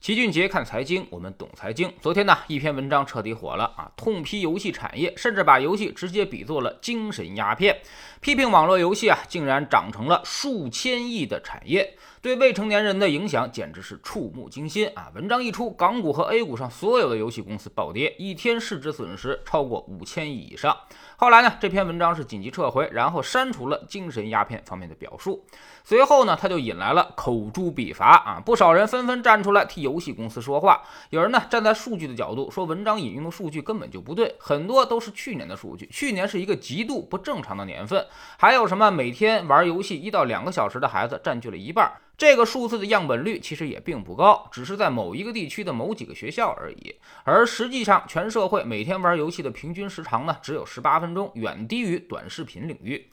齐俊杰看财经，我们懂财经。昨天呢，一篇文章彻底火了啊，痛批游戏产业，甚至把游戏直接比作了精神鸦片，批评网络游戏啊，竟然长成了数千亿的产业，对未成年人的影响简直是触目惊心啊！文章一出，港股和 A 股上所有的游戏公司暴跌，一天市值损失超过五千亿以上。后来呢，这篇文章是紧急撤回，然后删除了精神鸦片方面的表述。随后呢，他就引来了口诛笔伐啊，不少人纷纷站出来替游戏公司说话。有人呢站在数据的角度说，文章引用的数据根本就不对，很多都是去年的数据，去年是一个极度不正常的年份。还有什么每天玩游戏一到两个小时的孩子占据了一半。这个数字的样本率其实也并不高，只是在某一个地区的某几个学校而已。而实际上，全社会每天玩游戏的平均时长呢，只有十八分钟，远低于短视频领域。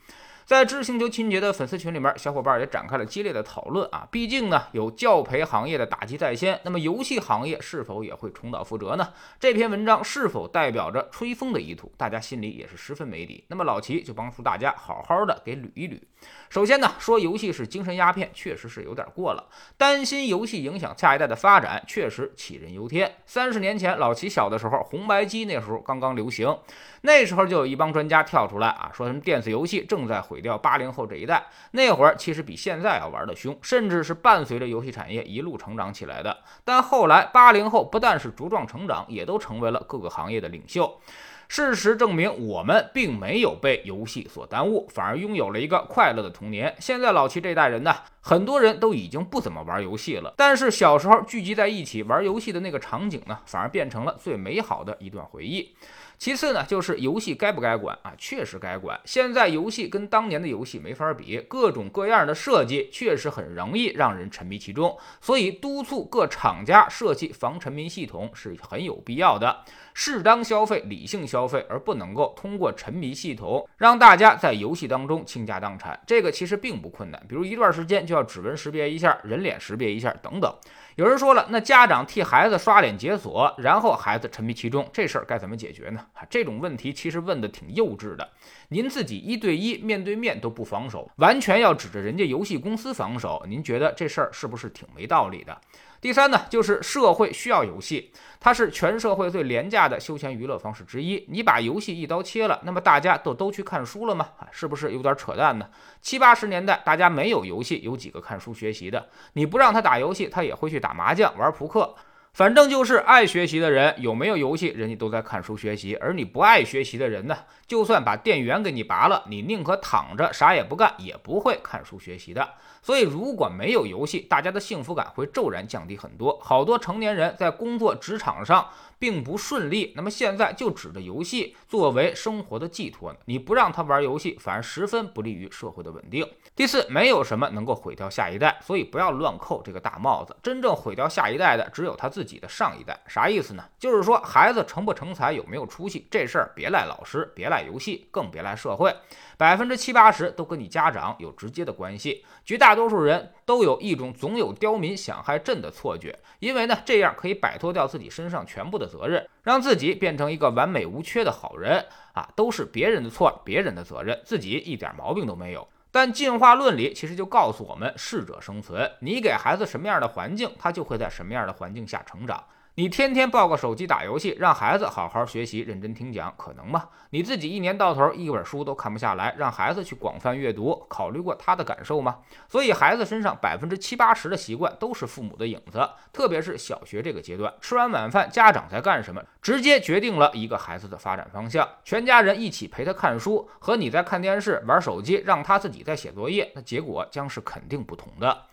在知星球清洁的粉丝群里面，小伙伴也展开了激烈的讨论啊！毕竟呢，有教培行业的打击在先，那么游戏行业是否也会重蹈覆辙呢？这篇文章是否代表着吹风的意图？大家心里也是十分没底。那么老齐就帮助大家好好的给捋一捋。首先呢，说游戏是精神鸦片，确实是有点过了。担心游戏影响下一代的发展，确实杞人忧天。三十年前，老齐小的时候，红白机那时候刚刚流行，那时候就有一帮专家跳出来啊，说什么电子游戏正在毁毁掉八零后这一代。那会儿其实比现在要玩的凶，甚至是伴随着游戏产业一路成长起来的。但后来，八零后不但是茁壮成长，也都成为了各个行业的领袖。事实证明，我们并没有被游戏所耽误，反而拥有了一个快乐的童年。现在老齐这代人呢，很多人都已经不怎么玩游戏了，但是小时候聚集在一起玩游戏的那个场景呢，反而变成了最美好的一段回忆。其次呢，就是游戏该不该管啊？确实该管。现在游戏跟当年的游戏没法比，各种各样的设计确实很容易让人沉迷其中，所以督促各厂家设计防沉迷系统是很有必要的。适当消费，理性消费，而不能够通过沉迷系统让大家在游戏当中倾家荡产。这个其实并不困难，比如一段时间就要指纹识别一下，人脸识别一下等等。有人说了，那家长替孩子刷脸解锁，然后孩子沉迷其中，这事儿该怎么解决呢？啊，这种问题其实问的挺幼稚的。您自己一对一面对面都不防守，完全要指着人家游戏公司防守，您觉得这事儿是不是挺没道理的？第三呢，就是社会需要游戏，它是全社会最廉价的休闲娱乐方式之一。你把游戏一刀切了，那么大家都都去看书了吗？啊，是不是有点扯淡呢？七八十年代大家没有游戏，有几个看书学习的？你不让他打游戏，他也会去打麻将、玩扑克。反正就是爱学习的人，有没有游戏，人家都在看书学习；而你不爱学习的人呢，就算把电源给你拔了，你宁可躺着啥也不干，也不会看书学习的。所以，如果没有游戏，大家的幸福感会骤然降低很多。好多成年人在工作职场上并不顺利，那么现在就指着游戏作为生活的寄托呢？你不让他玩游戏，反而十分不利于社会的稳定。第四，没有什么能够毁掉下一代，所以不要乱扣这个大帽子。真正毁掉下一代的，只有他自己己的上一代。啥意思呢？就是说，孩子成不成才，有没有出息，这事儿别赖老师，别赖游戏，更别赖社会。百分之七八十都跟你家长有直接的关系。绝大多数人都有一种总有刁民想害朕的错觉，因为呢，这样可以摆脱掉自己身上全部的责任，让自己变成一个完美无缺的好人啊，都是别人的错，别人的责任，自己一点毛病都没有。但进化论里其实就告诉我们，适者生存。你给孩子什么样的环境，他就会在什么样的环境下成长。你天天抱个手机打游戏，让孩子好好学习、认真听讲，可能吗？你自己一年到头一本书都看不下来，让孩子去广泛阅读，考虑过他的感受吗？所以，孩子身上百分之七八十的习惯都是父母的影子，特别是小学这个阶段，吃完晚饭家长在干什么，直接决定了一个孩子的发展方向。全家人一起陪他看书，和你在看电视、玩手机，让他自己在写作业，那结果将是肯定不同的。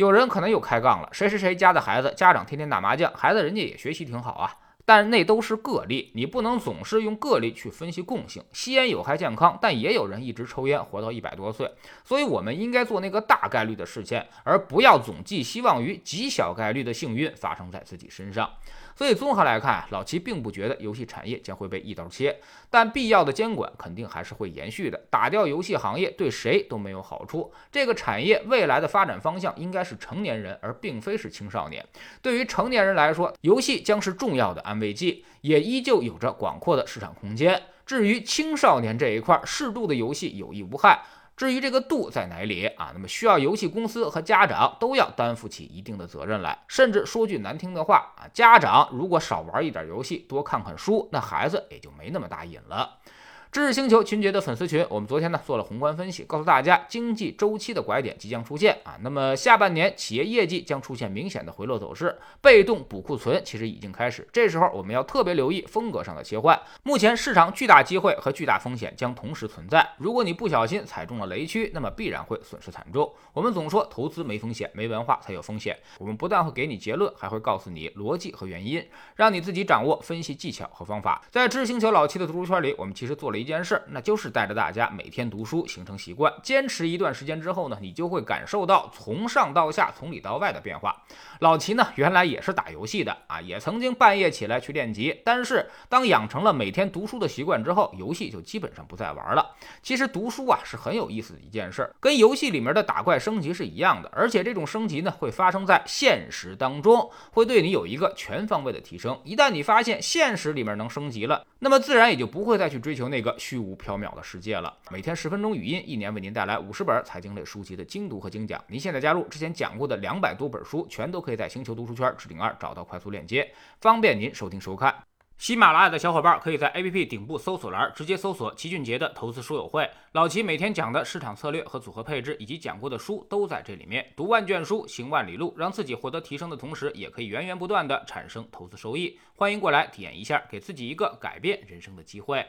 有人可能又开杠了，谁谁谁家的孩子家长天天打麻将，孩子人家也学习挺好啊，但那都是个例，你不能总是用个例去分析共性。吸烟有害健康，但也有人一直抽烟活到一百多岁，所以我们应该做那个大概率的事件，而不要总寄希望于极小概率的幸运发生在自己身上。所以综合来看，老齐并不觉得游戏产业将会被一刀切，但必要的监管肯定还是会延续的。打掉游戏行业对谁都没有好处。这个产业未来的发展方向应该是成年人，而并非是青少年。对于成年人来说，游戏将是重要的安慰剂，也依旧有着广阔的市场空间。至于青少年这一块，适度的游戏有益无害。至于这个度在哪里啊，那么需要游戏公司和家长都要担负起一定的责任来。甚至说句难听的话啊，家长如果少玩一点游戏，多看看书，那孩子也就没那么大瘾了。知识星球群杰的粉丝群，我们昨天呢做了宏观分析，告诉大家经济周期的拐点即将出现啊。那么下半年企业业绩将出现明显的回落走势，被动补库存其实已经开始。这时候我们要特别留意风格上的切换。目前市场巨大机会和巨大风险将同时存在，如果你不小心踩中了雷区，那么必然会损失惨重。我们总说投资没风险，没文化才有风险。我们不但会给你结论，还会告诉你逻辑和原因，让你自己掌握分析技巧和方法。在知识星球老七的读书圈里，我们其实做了一件事，那就是带着大家每天读书，形成习惯。坚持一段时间之后呢，你就会感受到从上到下、从里到外的变化。老齐呢，原来也是打游戏的啊，也曾经半夜起来去练级。但是当养成了每天读书的习惯之后，游戏就基本上不再玩了。其实读书啊是很有意思的一件事，跟游戏里面的打怪升级是一样的。而且这种升级呢，会发生在现实当中，会对你有一个全方位的提升。一旦你发现现实里面能升级了，那么自然也就不会再去追求那个虚无缥缈的世界了。每天十分钟语音，一年为您带来五十本财经类书籍的精读和精讲。您现在加入之前讲过的两百多本书，全都可以在星球读书圈置顶二找到快速链接，方便您收听收看。喜马拉雅的小伙伴可以在 APP 顶部搜索栏直接搜索齐俊杰的投资书友会，老齐每天讲的市场策略和组合配置，以及讲过的书都在这里面。读万卷书，行万里路，让自己获得提升的同时，也可以源源不断的产生投资收益。欢迎过来体验一下，给自己一个改变人生的机会。